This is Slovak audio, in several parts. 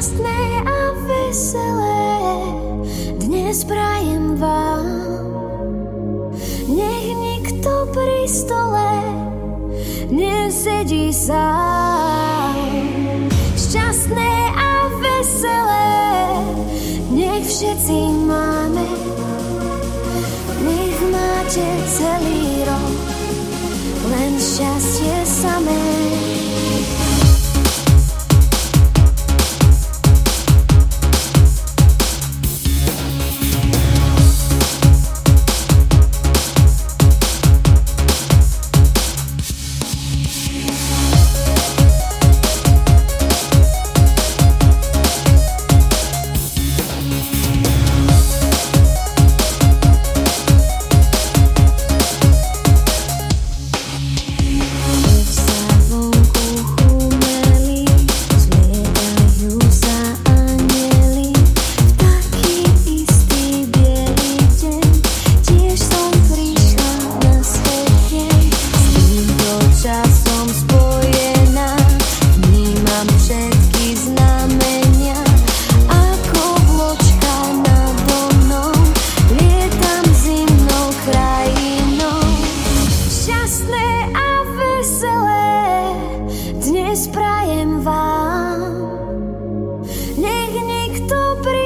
Šťastné a veselé dnes prajem vám. Nech nikto pri stole nesedí sám. Šťastné a veselé nech všetci máme. Nech máte celý rok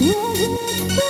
Music